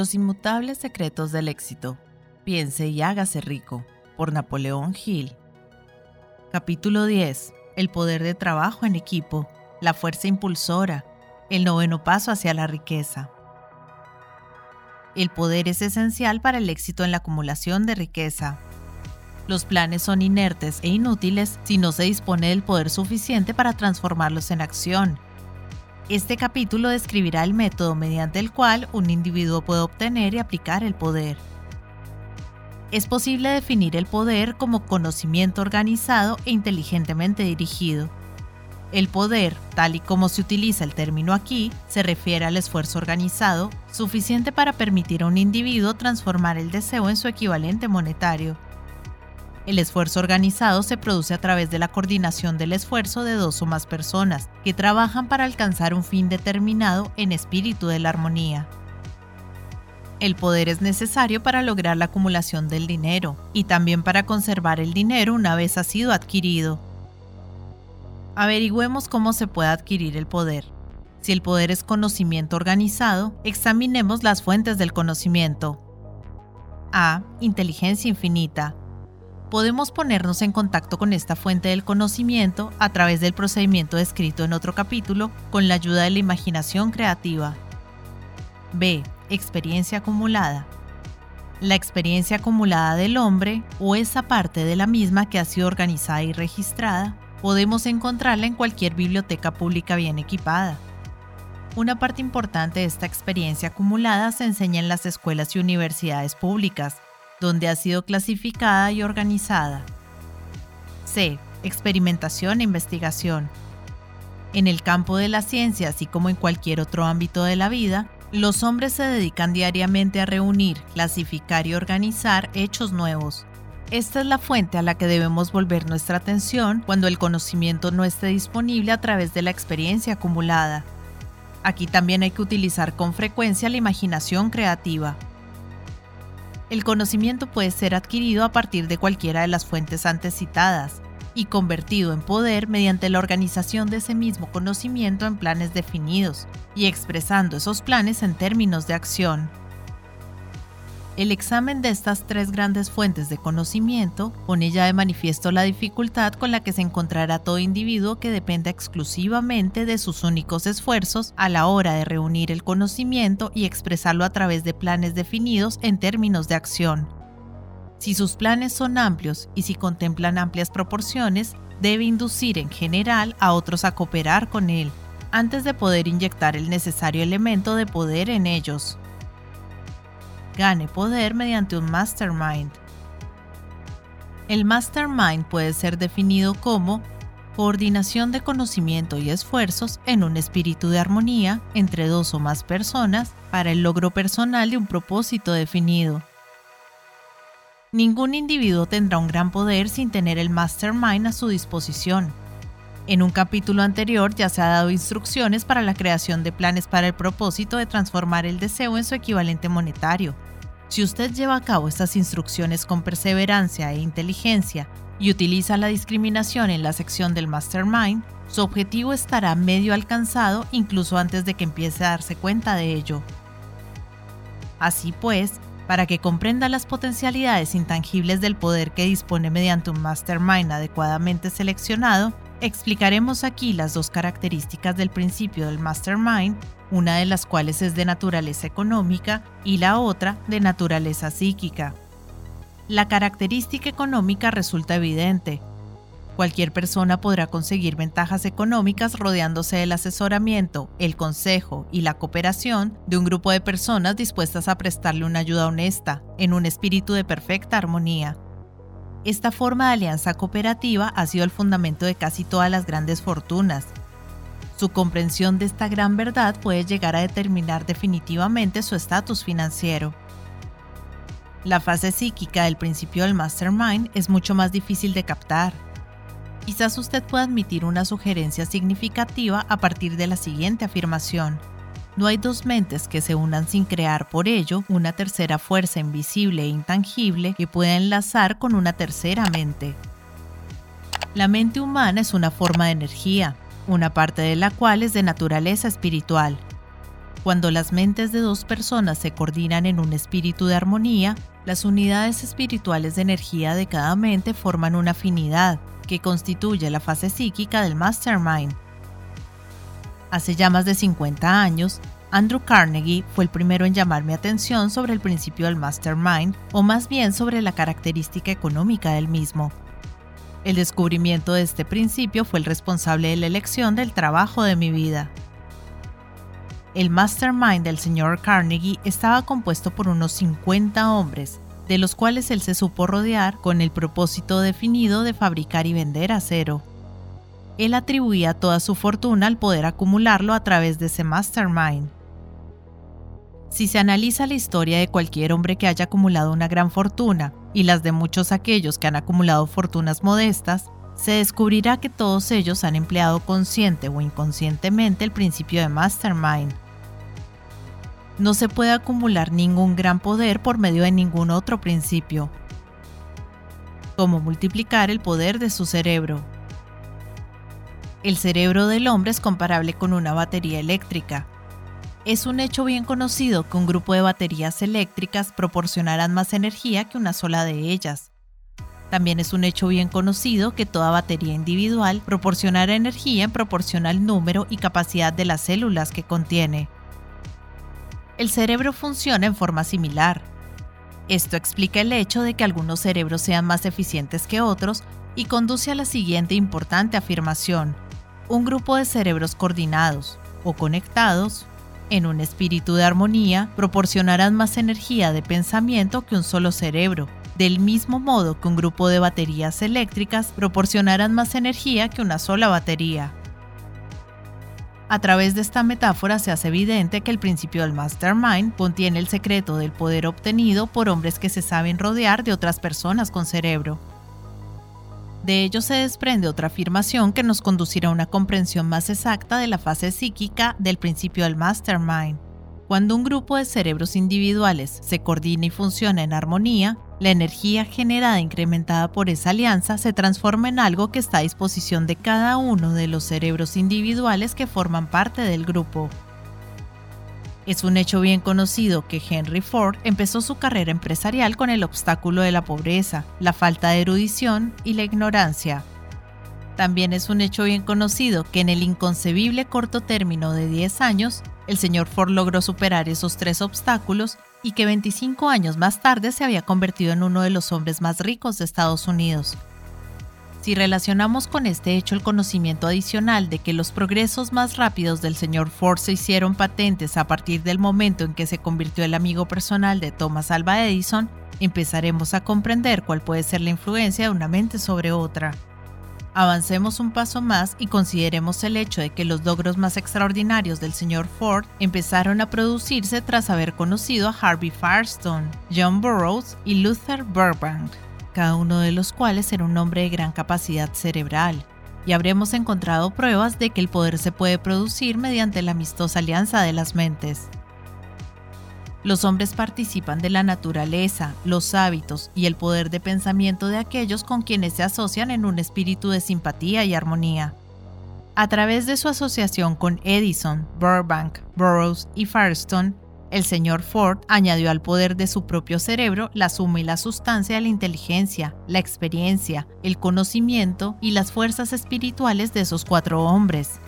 Los inmutables secretos del éxito. Piense y hágase rico. Por Napoleón Hill. Capítulo 10. El poder de trabajo en equipo. La fuerza impulsora. El noveno paso hacia la riqueza. El poder es esencial para el éxito en la acumulación de riqueza. Los planes son inertes e inútiles si no se dispone del poder suficiente para transformarlos en acción este capítulo describirá el método mediante el cual un individuo puede obtener y aplicar el poder. Es posible definir el poder como conocimiento organizado e inteligentemente dirigido. El poder, tal y como se utiliza el término aquí, se refiere al esfuerzo organizado suficiente para permitir a un individuo transformar el deseo en su equivalente monetario. El esfuerzo organizado se produce a través de la coordinación del esfuerzo de dos o más personas que trabajan para alcanzar un fin determinado en espíritu de la armonía. El poder es necesario para lograr la acumulación del dinero y también para conservar el dinero una vez ha sido adquirido. Averigüemos cómo se puede adquirir el poder. Si el poder es conocimiento organizado, examinemos las fuentes del conocimiento. A. Inteligencia infinita podemos ponernos en contacto con esta fuente del conocimiento a través del procedimiento descrito en otro capítulo con la ayuda de la imaginación creativa. B. Experiencia acumulada. La experiencia acumulada del hombre, o esa parte de la misma que ha sido organizada y registrada, podemos encontrarla en cualquier biblioteca pública bien equipada. Una parte importante de esta experiencia acumulada se enseña en las escuelas y universidades públicas, donde ha sido clasificada y organizada. C. Experimentación e investigación. En el campo de la ciencia, así como en cualquier otro ámbito de la vida, los hombres se dedican diariamente a reunir, clasificar y organizar hechos nuevos. Esta es la fuente a la que debemos volver nuestra atención cuando el conocimiento no esté disponible a través de la experiencia acumulada. Aquí también hay que utilizar con frecuencia la imaginación creativa. El conocimiento puede ser adquirido a partir de cualquiera de las fuentes antes citadas y convertido en poder mediante la organización de ese mismo conocimiento en planes definidos y expresando esos planes en términos de acción. El examen de estas tres grandes fuentes de conocimiento pone ya de manifiesto la dificultad con la que se encontrará todo individuo que dependa exclusivamente de sus únicos esfuerzos a la hora de reunir el conocimiento y expresarlo a través de planes definidos en términos de acción. Si sus planes son amplios y si contemplan amplias proporciones, debe inducir en general a otros a cooperar con él, antes de poder inyectar el necesario elemento de poder en ellos gane poder mediante un mastermind. El mastermind puede ser definido como coordinación de conocimiento y esfuerzos en un espíritu de armonía entre dos o más personas para el logro personal de un propósito definido. Ningún individuo tendrá un gran poder sin tener el mastermind a su disposición. En un capítulo anterior ya se ha dado instrucciones para la creación de planes para el propósito de transformar el deseo en su equivalente monetario. Si usted lleva a cabo estas instrucciones con perseverancia e inteligencia y utiliza la discriminación en la sección del Mastermind, su objetivo estará medio alcanzado incluso antes de que empiece a darse cuenta de ello. Así pues, para que comprenda las potencialidades intangibles del poder que dispone mediante un mastermind adecuadamente seleccionado, explicaremos aquí las dos características del principio del mastermind, una de las cuales es de naturaleza económica y la otra de naturaleza psíquica. La característica económica resulta evidente. Cualquier persona podrá conseguir ventajas económicas rodeándose del asesoramiento, el consejo y la cooperación de un grupo de personas dispuestas a prestarle una ayuda honesta, en un espíritu de perfecta armonía. Esta forma de alianza cooperativa ha sido el fundamento de casi todas las grandes fortunas. Su comprensión de esta gran verdad puede llegar a determinar definitivamente su estatus financiero. La fase psíquica del principio del mastermind es mucho más difícil de captar. Quizás usted pueda admitir una sugerencia significativa a partir de la siguiente afirmación. No hay dos mentes que se unan sin crear por ello una tercera fuerza invisible e intangible que pueda enlazar con una tercera mente. La mente humana es una forma de energía, una parte de la cual es de naturaleza espiritual. Cuando las mentes de dos personas se coordinan en un espíritu de armonía, las unidades espirituales de energía de cada mente forman una afinidad, que constituye la fase psíquica del mastermind. Hace ya más de 50 años, Andrew Carnegie fue el primero en llamar mi atención sobre el principio del mastermind, o más bien sobre la característica económica del mismo. El descubrimiento de este principio fue el responsable de la elección del trabajo de mi vida. El mastermind del señor Carnegie estaba compuesto por unos 50 hombres, de los cuales él se supo rodear con el propósito definido de fabricar y vender acero. Él atribuía toda su fortuna al poder acumularlo a través de ese mastermind. Si se analiza la historia de cualquier hombre que haya acumulado una gran fortuna y las de muchos aquellos que han acumulado fortunas modestas, se descubrirá que todos ellos han empleado consciente o inconscientemente el principio de mastermind. No se puede acumular ningún gran poder por medio de ningún otro principio, como multiplicar el poder de su cerebro. El cerebro del hombre es comparable con una batería eléctrica. Es un hecho bien conocido que un grupo de baterías eléctricas proporcionarán más energía que una sola de ellas. También es un hecho bien conocido que toda batería individual proporcionará energía en proporción al número y capacidad de las células que contiene. El cerebro funciona en forma similar. Esto explica el hecho de que algunos cerebros sean más eficientes que otros y conduce a la siguiente importante afirmación. Un grupo de cerebros coordinados o conectados en un espíritu de armonía proporcionarán más energía de pensamiento que un solo cerebro, del mismo modo que un grupo de baterías eléctricas proporcionarán más energía que una sola batería. A través de esta metáfora se hace evidente que el principio del mastermind contiene el secreto del poder obtenido por hombres que se saben rodear de otras personas con cerebro. De ello se desprende otra afirmación que nos conducirá a una comprensión más exacta de la fase psíquica del principio del mastermind. Cuando un grupo de cerebros individuales se coordina y funciona en armonía, la energía generada incrementada por esa alianza se transforma en algo que está a disposición de cada uno de los cerebros individuales que forman parte del grupo. Es un hecho bien conocido que Henry Ford empezó su carrera empresarial con el obstáculo de la pobreza, la falta de erudición y la ignorancia. También es un hecho bien conocido que en el inconcebible corto término de 10 años, el señor Ford logró superar esos tres obstáculos y que 25 años más tarde se había convertido en uno de los hombres más ricos de Estados Unidos. Si relacionamos con este hecho el conocimiento adicional de que los progresos más rápidos del señor Ford se hicieron patentes a partir del momento en que se convirtió el amigo personal de Thomas Alva Edison, empezaremos a comprender cuál puede ser la influencia de una mente sobre otra. Avancemos un paso más y consideremos el hecho de que los logros más extraordinarios del señor Ford empezaron a producirse tras haber conocido a Harvey Firestone, John Burroughs y Luther Burbank, cada uno de los cuales era un hombre de gran capacidad cerebral, y habremos encontrado pruebas de que el poder se puede producir mediante la amistosa alianza de las mentes. Los hombres participan de la naturaleza, los hábitos y el poder de pensamiento de aquellos con quienes se asocian en un espíritu de simpatía y armonía. A través de su asociación con Edison, Burbank, Burroughs y Firestone, el señor Ford añadió al poder de su propio cerebro la suma y la sustancia de la inteligencia, la experiencia, el conocimiento y las fuerzas espirituales de esos cuatro hombres.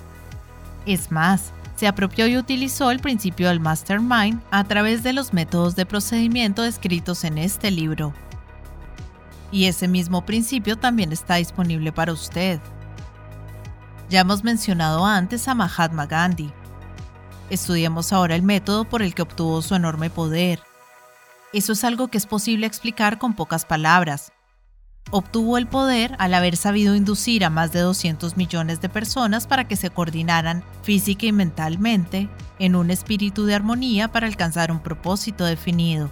Es más, se apropió y utilizó el principio del mastermind a través de los métodos de procedimiento descritos en este libro. Y ese mismo principio también está disponible para usted. Ya hemos mencionado antes a Mahatma Gandhi. Estudiemos ahora el método por el que obtuvo su enorme poder. Eso es algo que es posible explicar con pocas palabras, obtuvo el poder al haber sabido inducir a más de 200 millones de personas para que se coordinaran física y mentalmente en un espíritu de armonía para alcanzar un propósito definido.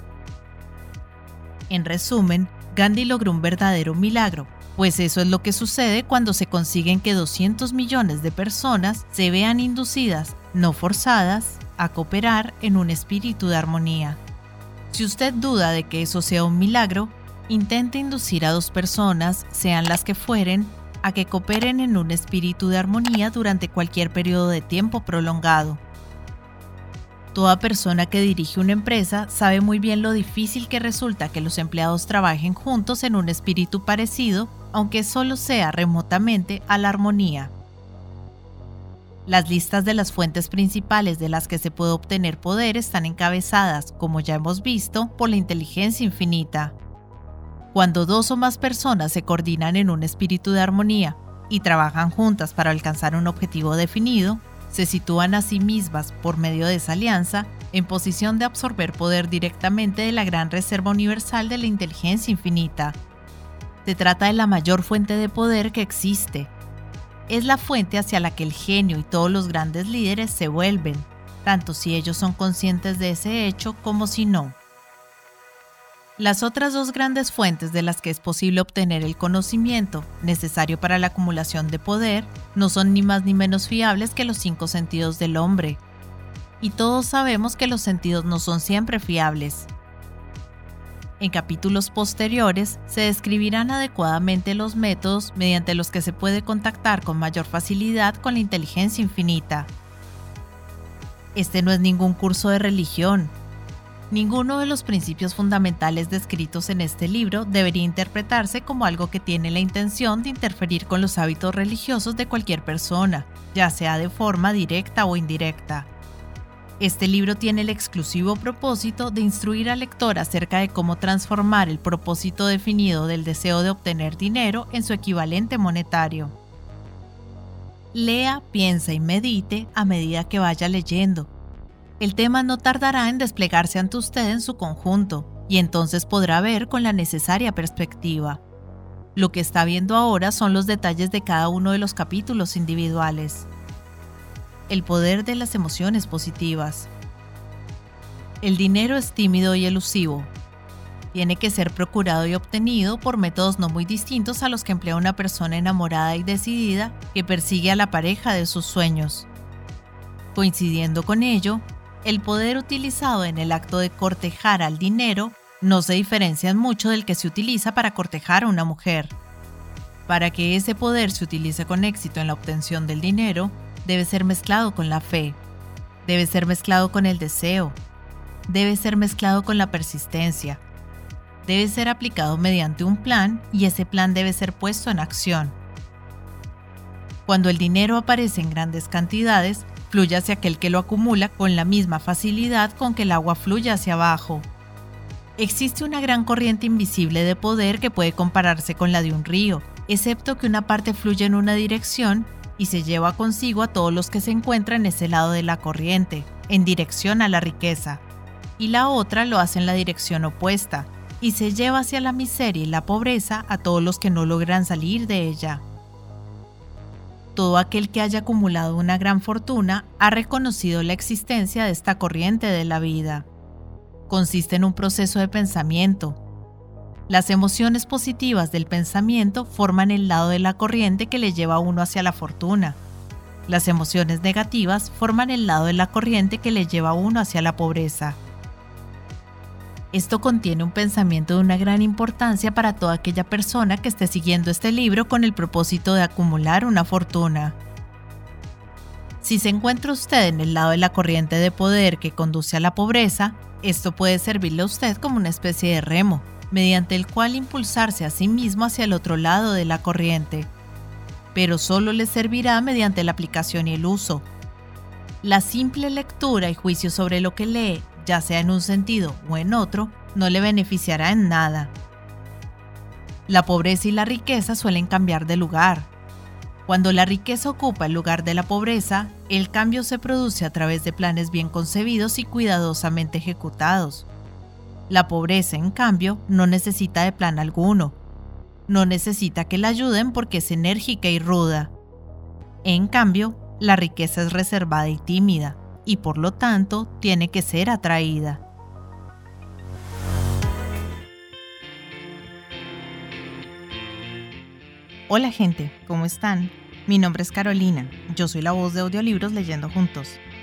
En resumen, Gandhi logró un verdadero milagro, pues eso es lo que sucede cuando se consiguen que 200 millones de personas se vean inducidas, no forzadas, a cooperar en un espíritu de armonía. Si usted duda de que eso sea un milagro, Intente inducir a dos personas, sean las que fueren, a que cooperen en un espíritu de armonía durante cualquier periodo de tiempo prolongado. Toda persona que dirige una empresa sabe muy bien lo difícil que resulta que los empleados trabajen juntos en un espíritu parecido, aunque solo sea remotamente a la armonía. Las listas de las fuentes principales de las que se puede obtener poder están encabezadas, como ya hemos visto, por la inteligencia infinita. Cuando dos o más personas se coordinan en un espíritu de armonía y trabajan juntas para alcanzar un objetivo definido, se sitúan a sí mismas por medio de esa alianza en posición de absorber poder directamente de la gran reserva universal de la inteligencia infinita. Se trata de la mayor fuente de poder que existe. Es la fuente hacia la que el genio y todos los grandes líderes se vuelven, tanto si ellos son conscientes de ese hecho como si no. Las otras dos grandes fuentes de las que es posible obtener el conocimiento necesario para la acumulación de poder no son ni más ni menos fiables que los cinco sentidos del hombre. Y todos sabemos que los sentidos no son siempre fiables. En capítulos posteriores se describirán adecuadamente los métodos mediante los que se puede contactar con mayor facilidad con la inteligencia infinita. Este no es ningún curso de religión, Ninguno de los principios fundamentales descritos en este libro debería interpretarse como algo que tiene la intención de interferir con los hábitos religiosos de cualquier persona, ya sea de forma directa o indirecta. Este libro tiene el exclusivo propósito de instruir al lector acerca de cómo transformar el propósito definido del deseo de obtener dinero en su equivalente monetario. Lea, piensa y medite a medida que vaya leyendo el tema no tardará en desplegarse ante usted en su conjunto y entonces podrá ver con la necesaria perspectiva. Lo que está viendo ahora son los detalles de cada uno de los capítulos individuales. El poder de las emociones positivas. El dinero es tímido y elusivo. Tiene que ser procurado y obtenido por métodos no muy distintos a los que emplea una persona enamorada y decidida que persigue a la pareja de sus sueños. Coincidiendo con ello, el poder utilizado en el acto de cortejar al dinero no se diferencia mucho del que se utiliza para cortejar a una mujer. Para que ese poder se utilice con éxito en la obtención del dinero, debe ser mezclado con la fe, debe ser mezclado con el deseo, debe ser mezclado con la persistencia, debe ser aplicado mediante un plan y ese plan debe ser puesto en acción. Cuando el dinero aparece en grandes cantidades, fluye hacia aquel que lo acumula con la misma facilidad con que el agua fluye hacia abajo. Existe una gran corriente invisible de poder que puede compararse con la de un río, excepto que una parte fluye en una dirección y se lleva consigo a todos los que se encuentran en ese lado de la corriente, en dirección a la riqueza, y la otra lo hace en la dirección opuesta, y se lleva hacia la miseria y la pobreza a todos los que no logran salir de ella todo aquel que haya acumulado una gran fortuna ha reconocido la existencia de esta corriente de la vida. Consiste en un proceso de pensamiento. Las emociones positivas del pensamiento forman el lado de la corriente que le lleva a uno hacia la fortuna. Las emociones negativas forman el lado de la corriente que le lleva a uno hacia la pobreza. Esto contiene un pensamiento de una gran importancia para toda aquella persona que esté siguiendo este libro con el propósito de acumular una fortuna. Si se encuentra usted en el lado de la corriente de poder que conduce a la pobreza, esto puede servirle a usted como una especie de remo, mediante el cual impulsarse a sí mismo hacia el otro lado de la corriente. Pero solo le servirá mediante la aplicación y el uso. La simple lectura y juicio sobre lo que lee ya sea en un sentido o en otro, no le beneficiará en nada. La pobreza y la riqueza suelen cambiar de lugar. Cuando la riqueza ocupa el lugar de la pobreza, el cambio se produce a través de planes bien concebidos y cuidadosamente ejecutados. La pobreza, en cambio, no necesita de plan alguno. No necesita que la ayuden porque es enérgica y ruda. En cambio, la riqueza es reservada y tímida y por lo tanto tiene que ser atraída. Hola gente, ¿cómo están? Mi nombre es Carolina, yo soy la voz de audiolibros leyendo juntos.